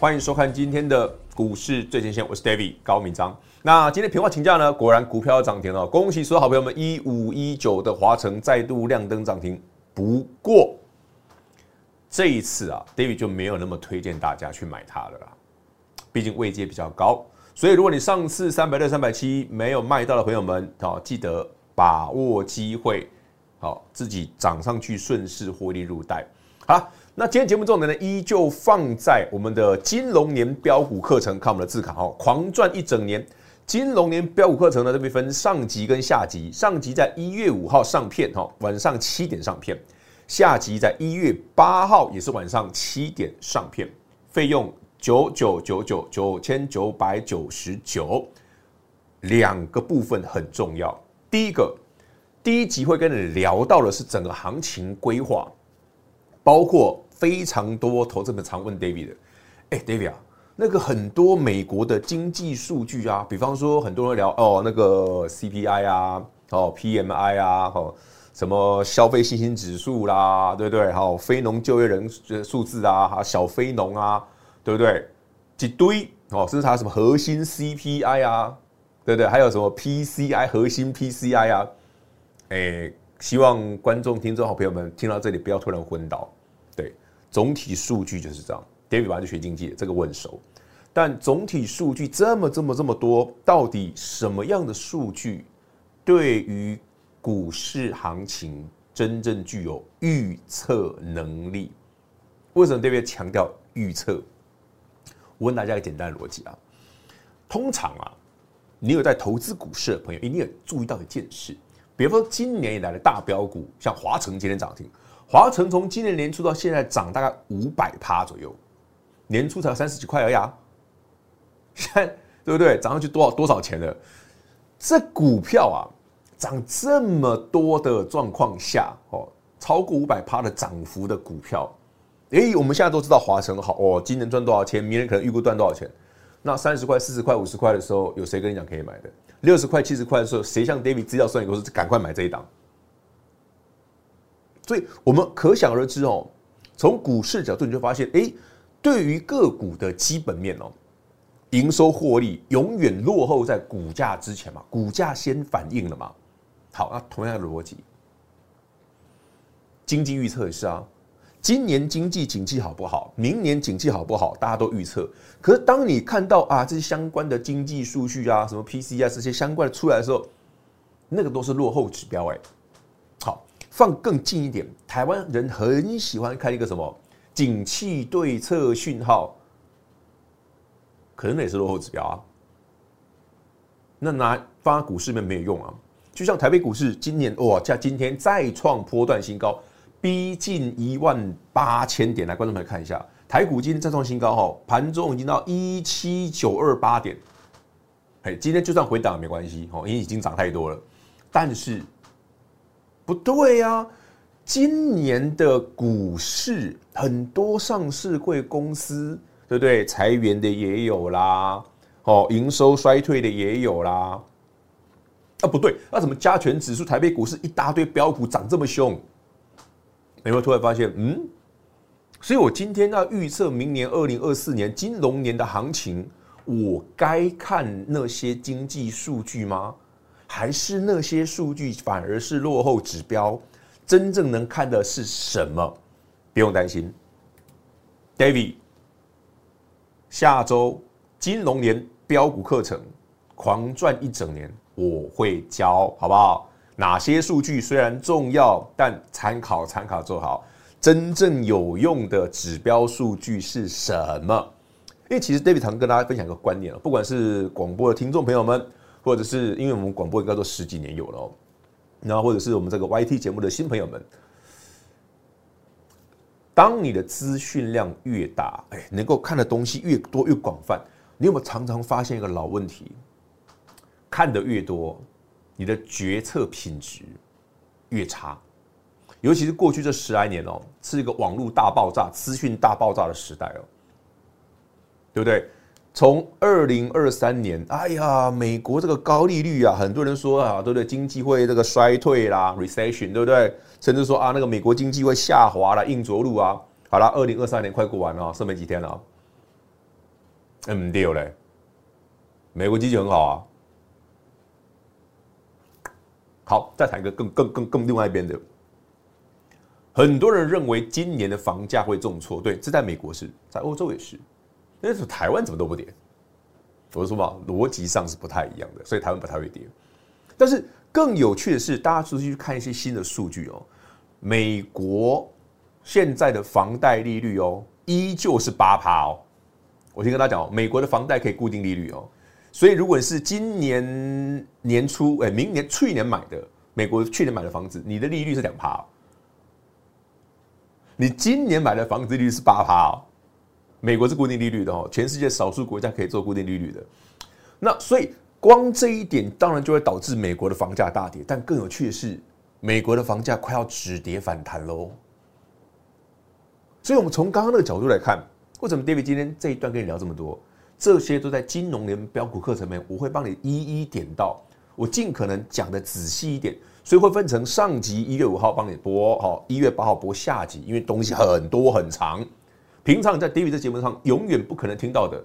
欢迎收看今天的股市最前线，我是 David 高明章。那今天平话请假呢，果然股票要涨停了，恭喜所有好朋友们，一五一九的华城再度亮灯涨停。不过这一次啊，David 就没有那么推荐大家去买它了啦，毕竟位阶比较高。所以如果你上次三百六、三百七没有卖到的朋友们，好记得把握机会，好自己涨上去顺势获利入袋。好。那今天节目重点呢，依旧放在我们的金龙年标股课程，看我们的字卡哦，狂赚一整年。金龙年标股课程呢，这边分上集跟下集，上集在一月五号上片哈，晚上七点上片；下集在一月八号也是晚上七点上片，费用九九九九九千九百九十九。两个部分很重要，第一个，第一集会跟你聊到的是整个行情规划，包括。非常多投资者常问 David 的，哎，David 啊，那个很多美国的经济数据啊，比方说很多人聊哦，那个 CPI 啊，哦 PMI 啊，哦什么消费信心指数啦，对不对？还有，非农就业人数字啊，哈，小非农啊，对不对？一堆哦，甚至还什么核心 CPI 啊，对不对？还有什么 PCI 核心 PCI 啊，哎，希望观众、听众、好朋友们听到这里不要突然昏倒，总体数据就是这样，David 本来就学经济，这个问熟。但总体数据这么这么这么多，到底什么样的数据对于股市行情真正具有预测能力？为什么 David 强调预测？我问大家一个简单的逻辑啊，通常啊，你有在投资股市的朋友，一定有注意到一件事，比如说今年以来的大标股，像华城今天涨停。华城从今年年初到现在涨大概五百趴左右，年初才三十几块而已啊，现在对不对？涨上去多少多少钱了？这股票啊，涨这么多的状况下，哦，超过五百趴的涨幅的股票，诶，我们现在都知道华城好哦，今年赚多少钱？明年可能预估赚多少钱？那三十块、四十块、五十块的时候，有谁跟你讲可以买的？六十块、七十块的时候，谁像 David 资料算一个说赶快买这一档？所以我们可想而知哦，从股市角度你就发现，哎，对于个股的基本面哦，营收获利永远落后在股价之前嘛，股价先反应了嘛。好，那同样的逻辑，经济预测也是啊。今年经济景气好不好？明年景气好不好？大家都预测。可是当你看到啊这些相关的经济数据啊，什么 P C 啊这些相关的出来的时候，那个都是落后指标哎。放更近一点，台湾人很喜欢看一个什么景气对策讯号，可能那也是落后指标啊。那拿放在股市里面没有用啊。就像台北股市今年哇，在今天再创波段新高。逼近一万八千点，来，观众朋友看一下，台股今天再创新高哈，盘中已经到一七九二八点，哎，今天就算回档也没关系哦，因为已经涨太多了。但是不对呀，今年的股市很多上市贵公司，对不对？裁员的也有啦，哦，营收衰退的也有啦。啊，不对，那怎么加权指数、台北股市一大堆标股涨这么凶？有没有突然发现，嗯，所以我今天要预测明年二零二四年金融年的行情，我该看那些经济数据吗？还是那些数据反而是落后指标？真正能看的是什么？不用担心，David，下周金融年标股课程狂赚一整年，我会教，好不好？哪些数据虽然重要，但参考参考做好。真正有用的指标数据是什么？因为其实 David 常跟大家分享一个观念，不管是广播的听众朋友们，或者是因为我们广播应该都十几年有了哦，然后或者是我们这个 YT 节目的新朋友们，当你的资讯量越大，哎，能够看的东西越多越广泛，你有没有常常发现一个老问题？看得越多。你的决策品质越差，尤其是过去这十来年哦，是一个网络大爆炸、资讯大爆炸的时代哦，对不对？从二零二三年，哎呀，美国这个高利率啊，很多人说啊，对不对？经济会这个衰退啦，recession，对不对？甚至说啊，那个美国经济会下滑了，硬着陆啊。好了，二零二三年快过完了，剩没几天了。嗯，对嘞，美国经济很好啊。好，再谈一个更更更更另外一边的，很多人认为今年的房价会重挫，对，这在美国是，在欧洲也是，但是台湾怎么都不跌？我说嘛，逻辑上是不太一样的，所以台湾不太会跌。但是更有趣的是，大家出去去看一些新的数据哦，美国现在的房贷利率哦，依旧是八趴哦。我先跟大家讲，美国的房贷可以固定利率哦。所以，如果是今年年初，哎，明年去年买的美国去年买的房子，你的利率是两趴，哦你今年买的房子利率是八趴哦。美国是固定利率的哦，全世界少数国家可以做固定利率的。那所以，光这一点当然就会导致美国的房价大跌。但更有趣的是，美国的房价快要止跌反弹喽。所以我们从刚刚那个角度来看，为什么 David 今天这一段跟你聊这么多？这些都在金融联标股课程里面，我会帮你一一点到，我尽可能讲的仔细一点，所以会分成上集一月五号帮你播，好，一月八号播下集，因为东西很多很长，平常在 David 这节目上永远不可能听到的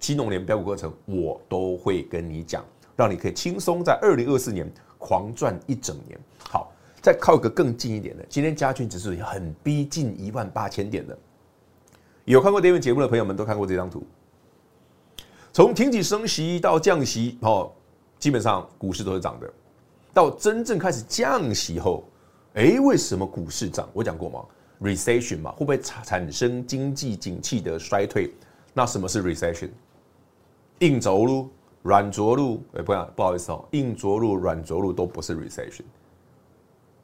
金融年标股课程，我都会跟你讲，让你可以轻松在二零二四年狂赚一整年。好，再靠一个更近一点的，今天加权指数很逼近一万八千点的，有看过 David 节目的朋友们都看过这张图。从停止升息到降息，哦，基本上股市都是涨的。到真正开始降息后，哎，为什么股市涨？我讲过吗？Recession 嘛，会不会产产生经济景气的衰退？那什么是 Recession？硬着陆、软着陆？哎，不，不好意思哦，硬着陆、软着陆都不是 Recession。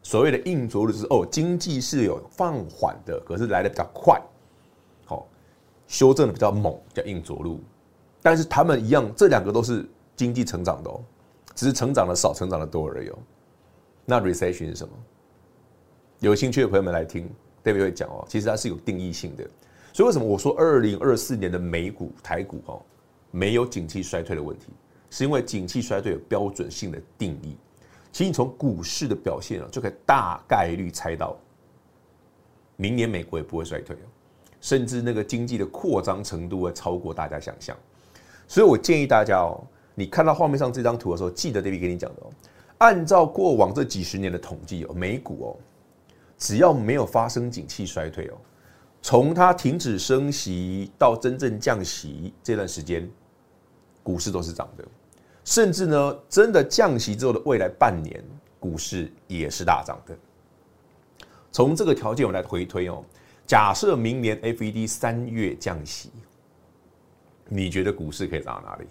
所谓的硬着陆就是哦，经济是有放缓的，可是来的比较快，好，修正的比较猛，叫硬着陆。但是他们一样，这两个都是经济成长的哦，只是成长的少，成长的多而已哦。那 recession 是什么？有兴趣的朋友们来听，David 会讲哦。其实它是有定义性的，所以为什么我说二零二四年的美股、台股哦，没有景气衰退的问题，是因为景气衰退有标准性的定义。其实你从股市的表现啊，就可以大概率猜到，明年美国也不会衰退，甚至那个经济的扩张程度会超过大家想象。所以我建议大家哦，你看到画面上这张图的时候，记得 David 跟你讲的哦，按照过往这几十年的统计哦，美股哦，只要没有发生景气衰退哦，从它停止升息到真正降息这段时间，股市都是涨的，甚至呢，真的降息之后的未来半年，股市也是大涨的。从这个条件我们来回推哦，假设明年 FED 三月降息。你觉得股市可以涨到哪里？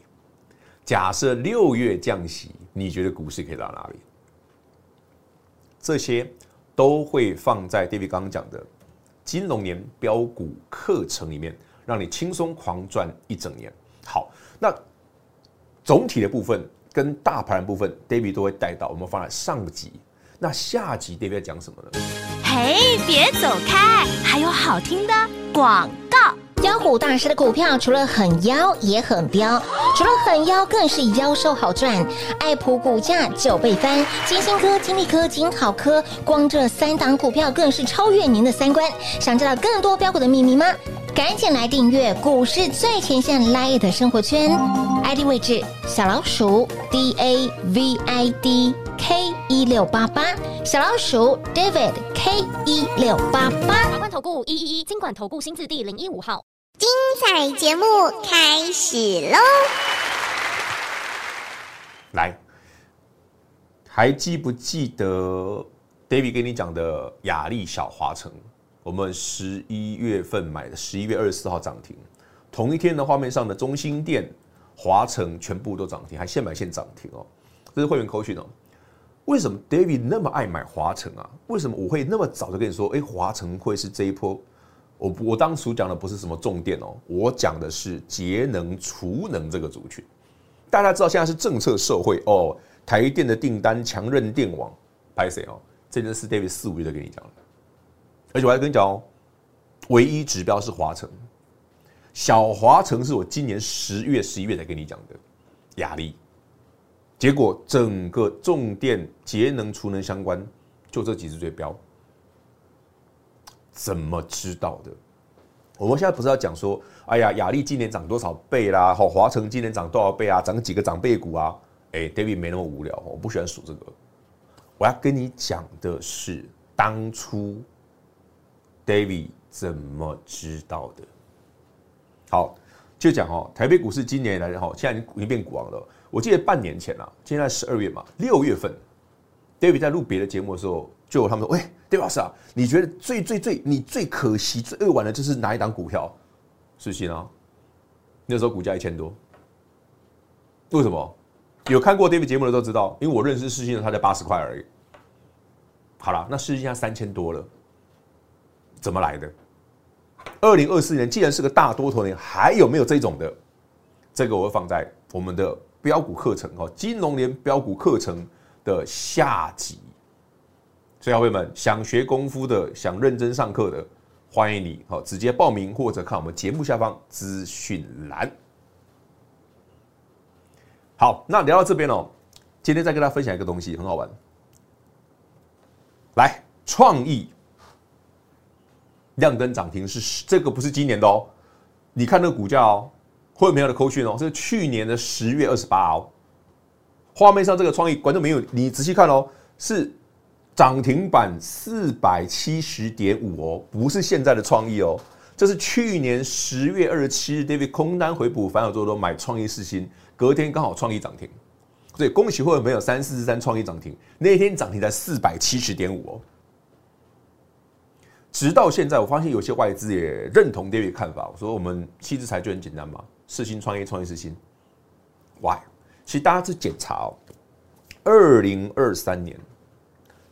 假设六月降息，你觉得股市可以涨到哪里？这些都会放在 David 刚刚讲的金龙年标股课程里面，让你轻松狂赚一整年。好，那总体的部分跟大盘部分，David 都会带到。我们放在上集，那下集 David 讲什么呢？嘿，别走开，还有好听的广股大师的股票除了很妖也很彪，除了很妖更是妖兽好赚。爱普股价九倍翻，金星科、金利科、金好科，光这三档股票更是超越您的三观。想知道更多标股的秘密吗？赶紧来订阅股市最前线 Live 的生活圈，ID 位置小老鼠 D A V I D K 一六八八，小老鼠 David K 一六八八。华冠投顾一一一金管投顾新字第零一五号。精彩节目开始喽！来，还记不记得 David 跟你讲的雅丽小华城？我们十一月份买的，十一月二十四号涨停。同一天的画面上的中心店、华城全部都涨停，还现买现涨停哦。这是会员扣讯哦。为什么 David 那么爱买华城啊？为什么我会那么早就跟你说，哎，华城会是这一波？我我当初讲的不是什么重电哦，我讲的是节能储能这个族群。大家知道现在是政策社会哦，台电的订单强韧电网，拍谁哦？这件事 David 四五月就跟你讲了，而且我还跟你讲哦，唯一指标是华城，小华城是我今年十月十一月才跟你讲的亚力，结果整个重电节能储能相关，就这几只最标。怎么知道的？我们现在不是要讲说，哎呀，雅力今年涨多少倍啦？好，华城今年涨多少倍啊？涨几个长辈股啊？哎，David 没那么无聊，我不喜欢数这个。我要跟你讲的是，当初 David 怎么知道的？好，就讲哦，台北股市今年来的哈，现在已经变股王了。我记得半年前啊，现在十二月嘛，六月份，David 在录别的节目的时候。就他们说，喂，对吧？是啊，你觉得最最最你最可惜、最扼腕的，就是哪一档股票？世信啊，那时候股价一千多。为什么？有看过 David 节目的都知道，因为我认识世信的，他才八十块而已。好了，那世芯现在三千多了，怎么来的？二零二四年既然是个大多头年，还有没有这种的？这个我会放在我们的标股课程哦，金融年标股课程的下集。所以，各位们想学功夫的，想认真上课的，欢迎你好直接报名或者看我们节目下方资讯栏。好，那聊到这边哦，今天再跟大家分享一个东西，很好玩。来，创意亮灯涨停是这个不是今年的哦，你看那个股价哦，会有没有的扣讯哦，是去年的十月二十八号。画面上这个创意观众没有，你仔细看哦，是。涨停板四百七十点五哦，不是现在的创意哦，这是去年十月二十七日，David 空单回补，反手做多买创意世芯，隔天刚好创意涨停，所以恭喜会员朋友三四十三创意涨停，那天涨停在四百七十点五哦。直到现在，我发现有些外资也认同 David 看法，我说我们七字财就很简单嘛，世芯创意创意世芯，Why？其实大家去检查哦，二零二三年。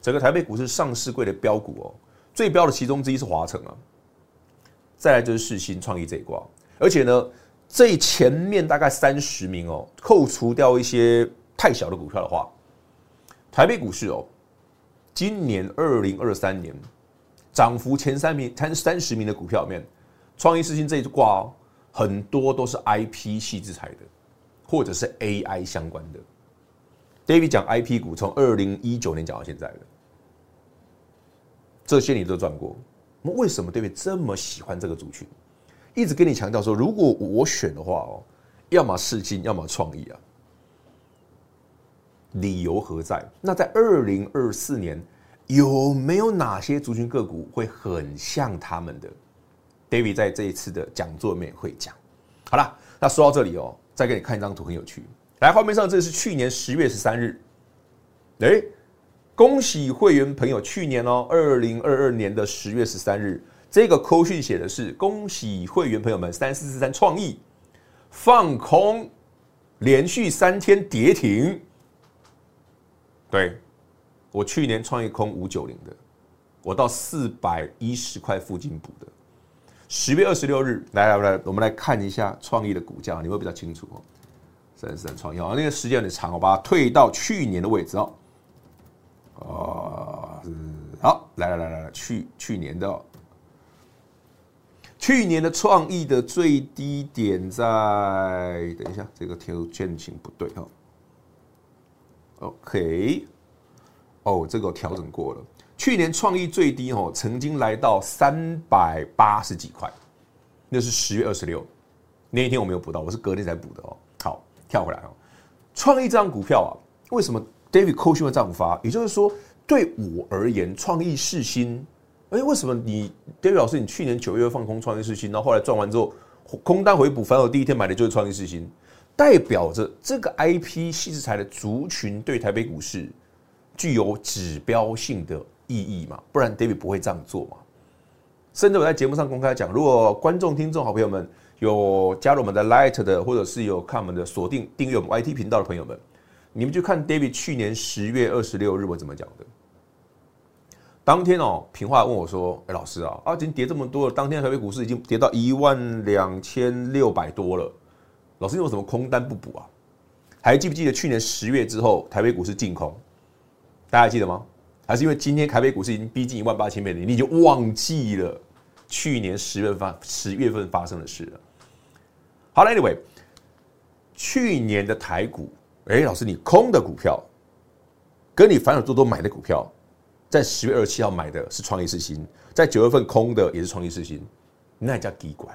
整个台北股市上市贵的标股哦，最标的其中之一是华城啊，再来就是世新创意这一挂，而且呢，最前面大概三十名哦，扣除掉一些太小的股票的话，台北股市哦，今年二零二三年涨幅前三名、前三十名的股票里面，创意世新这一挂哦，很多都是 IP 矽智财的，或者是 AI 相关的。David 讲 IP 股，从二零一九年讲到现在的。这些你都赚过，那为什么 David 这么喜欢这个族群？一直跟你强调说，如果我选的话哦，要么试金，要么创意啊。理由何在？那在二零二四年，有没有哪些族群个股会很像他们的？David 在这一次的讲座面会讲。好了，那说到这里哦，再给你看一张图，很有趣。来，画面上这是去年十月十三日。哎，恭喜会员朋友，去年哦，二零二二年的十月十三日，这个扣讯写的是恭喜会员朋友们，三四四三创意放空，连续三天跌停。对，我去年创意空五九零的，我到四百一十块附近补的。十月二十六日，来来来，我们来看一下创意的股价，你会比较清楚哦。三十三创意啊，那个时间有点长，我把它退到去年的位置哦。哦，好，来来来来来，去去年的，去年的创意的最低点在，等一下，这个条线型不对哈。OK，哦，这个调整过了。去年创意最低哦，曾经来到三百八十几块，那是十月二十六那一天我没有补到，我是隔天才补的哦。好，跳回来哦，创意这张股票啊，为什么 David 扣讯会这样发？也就是说，对我而言，创意世新，哎，为什么你 David 老师，你去年九月放空创意世新，然后后来赚完之后空单回补，反而我第一天买的就是创意世新。代表着这个 IP 矽智财的族群对台北股市具有指标性的意义嘛？不然 David 不会这样做嘛？甚至我在节目上公开讲，如果观众、听众、好朋友们有加入我们的 Light 的，或者是有看我们的锁定订阅我们 YT 频道的朋友们，你们就看 David 去年十月二十六日我怎么讲的。当天哦，平话问我说：“哎，老师啊，啊，已经跌这么多了，当天台北股市已经跌到一万两千六百多了。”老师，你为什么空单不补啊？还记不记得去年十月之后台北股市净空？大家还记得吗？还是因为今天台北股市已经逼近一万八千点，你就忘记了去年十月份十月份发生的事了？好了，Anyway，去年的台股，哎，老师，你空的股票，跟你反手做多买的股票，在十月二十七号买的是创意世芯，在九月份空的也是创意世芯，那叫奇怪。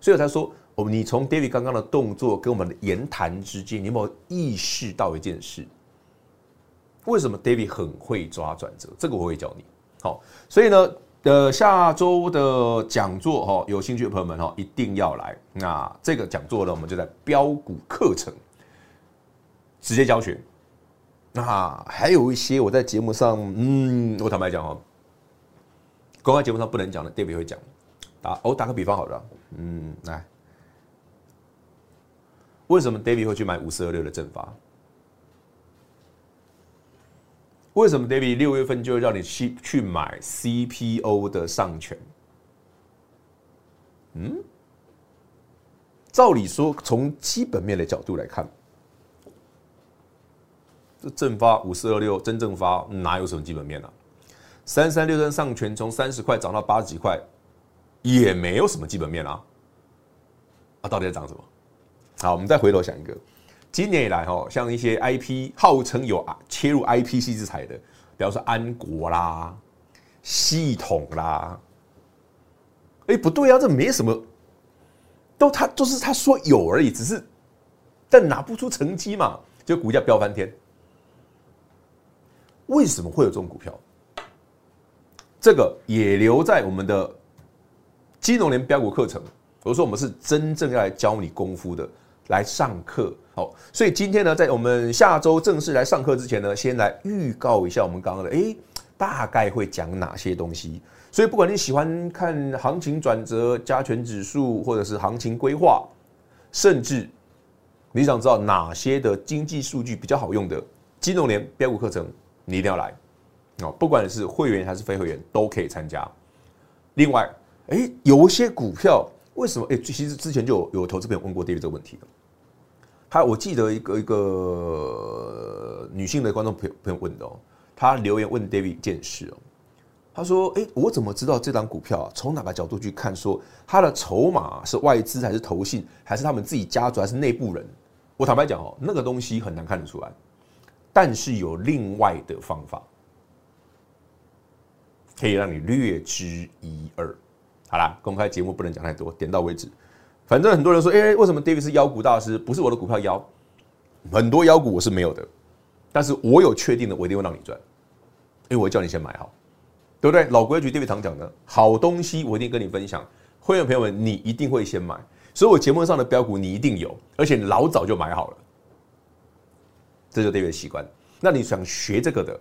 所以我才说。哦，你从 David 刚刚的动作跟我们的言谈之间，你有没有意识到一件事？为什么 David 很会抓转折？这个我会教你。好，所以呢，呃，下周的讲座哈，有兴趣的朋友们哈，一定要来。那这个讲座呢，我们就在标股课程直接教学。那还有一些我在节目上，嗯，我坦白讲哦，公开节目上不能讲的，David 会讲。打，我打个比方好了，嗯，来。为什么 David 会去买五四二六的正发？为什么 David 六月份就会让你去去买 CPO 的上权？嗯，照理说，从基本面的角度来看，这正发五四二六真正发哪有什么基本面呢、啊？三三六三上权从三十块涨到八十几块，也没有什么基本面啊！啊，到底在涨什么？好，我们再回头想一个，今年以来哈，像一些 IP 号称有切入 IP 矽智财的，比方说安国啦、系统啦，哎，不对啊，这没什么，都他就是他说有而已，只是但拿不出成绩嘛，就股价飙翻天。为什么会有这种股票？这个也留在我们的金融联标股课程。我说我们是真正要来教你功夫的。来上课，好，所以今天呢，在我们下周正式来上课之前呢，先来预告一下我们刚刚的，诶，大概会讲哪些东西。所以不管你喜欢看行情转折、加权指数，或者是行情规划，甚至你想知道哪些的经济数据比较好用的金融联标股课程，你一定要来哦。不管是会员还是非会员都可以参加。另外，诶，有一些股票。为什么？哎，其实之前就有有投资朋友问过 David 这个问题的。他我记得一个一个女性的观众朋友朋友问的哦，他留言问 David 一件事哦，他说：“哎，我怎么知道这档股票从哪个角度去看？说它的筹码是外资还是投信，还是他们自己家族还是内部人？”我坦白讲哦，那个东西很难看得出来，但是有另外的方法可以让你略知一二。好啦，公开节目不能讲太多，点到为止。反正很多人说，哎、为什么 David 是妖股大师？不是我的股票妖，很多妖股我是没有的，但是我有确定的，我一定会让你赚，因为我会叫你先买好，对不对？老规矩，David 常讲的，好东西我一定跟你分享，会员朋友们你一定会先买，所以我节目上的标股你一定有，而且老早就买好了，这就是 David 的习惯。那你想学这个的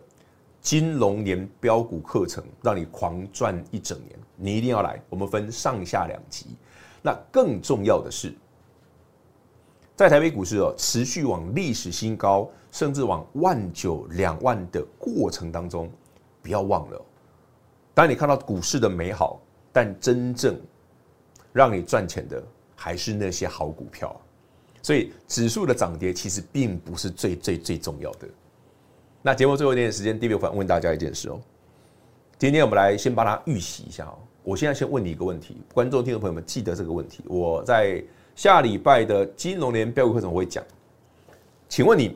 金龙年标股课程，让你狂赚一整年，你一定要来，我们分上下两集。那更重要的是，在台北股市哦持续往历史新高，甚至往万九两万的过程当中，不要忘了，当你看到股市的美好，但真正让你赚钱的还是那些好股票。所以指数的涨跌其实并不是最最最重要的。那节目最后一点时间，David 反问大家一件事哦，今天我们来先帮他预习一下哦。我现在先问你一个问题，观众、听众朋友们记得这个问题。我在下礼拜的金融年标股课程我会讲。请问你，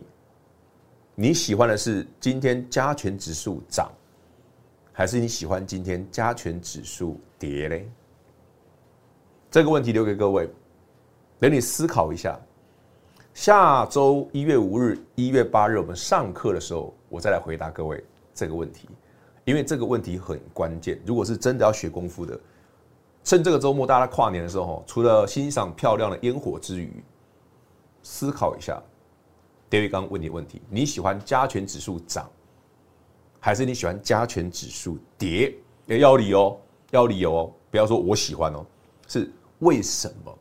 你喜欢的是今天加权指数涨，还是你喜欢今天加权指数跌嘞？这个问题留给各位，等你思考一下。下周一月五日、一月八日我们上课的时候，我再来回答各位这个问题。因为这个问题很关键，如果是真的要学功夫的，趁这个周末大家跨年的时候，除了欣赏漂亮的烟火之余，思考一下，David 刚问你问题：你喜欢加权指数涨，还是你喜欢加权指数跌？要理由，要理由哦，不要说我喜欢哦，是为什么？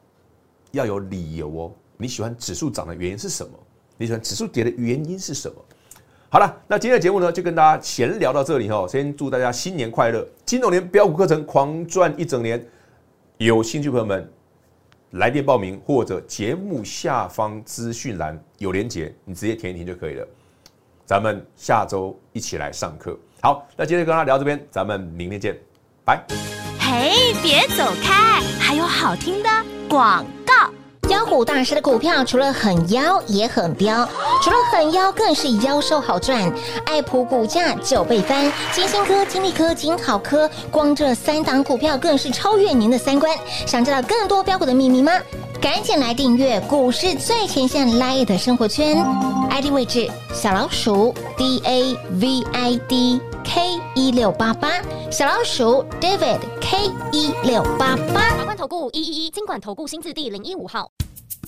要有理由哦。你喜欢指数涨的原因是什么？你喜欢指数跌的原因是什么？好了，那今天的节目呢，就跟大家闲聊到这里哦。先祝大家新年快乐，金融年标股课程狂赚一整年。有兴趣朋友们来电报名，或者节目下方资讯栏有连结，你直接填一填就可以了。咱们下周一起来上课。好，那今天跟大家聊这边，咱们明天见，拜。嘿，别走开，还有好听的广告。妖股大师的股票除了很妖也很彪，除了很妖更是妖兽好赚，爱普股价九倍翻，金星科、金利科、金好科，光这三档股票更是超越您的三观。想知道更多标股的秘密吗？赶紧来订阅股市最前线 Live 的生活圈，ID 位置小老鼠 D A V I D K 一六八八，小老鼠 David K 一六八八。华冠投顾一一一金管投顾新字第零一五号。